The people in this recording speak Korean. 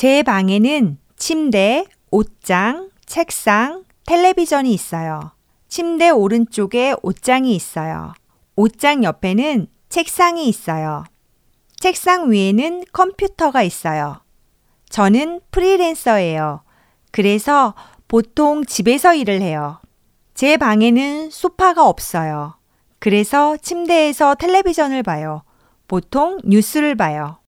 제 방에는 침대, 옷장, 책상, 텔레비전이 있어요. 침대 오른쪽에 옷장이 있어요. 옷장 옆에는 책상이 있어요. 책상 위에는 컴퓨터가 있어요. 저는 프리랜서예요. 그래서 보통 집에서 일을 해요. 제 방에는 소파가 없어요. 그래서 침대에서 텔레비전을 봐요. 보통 뉴스를 봐요.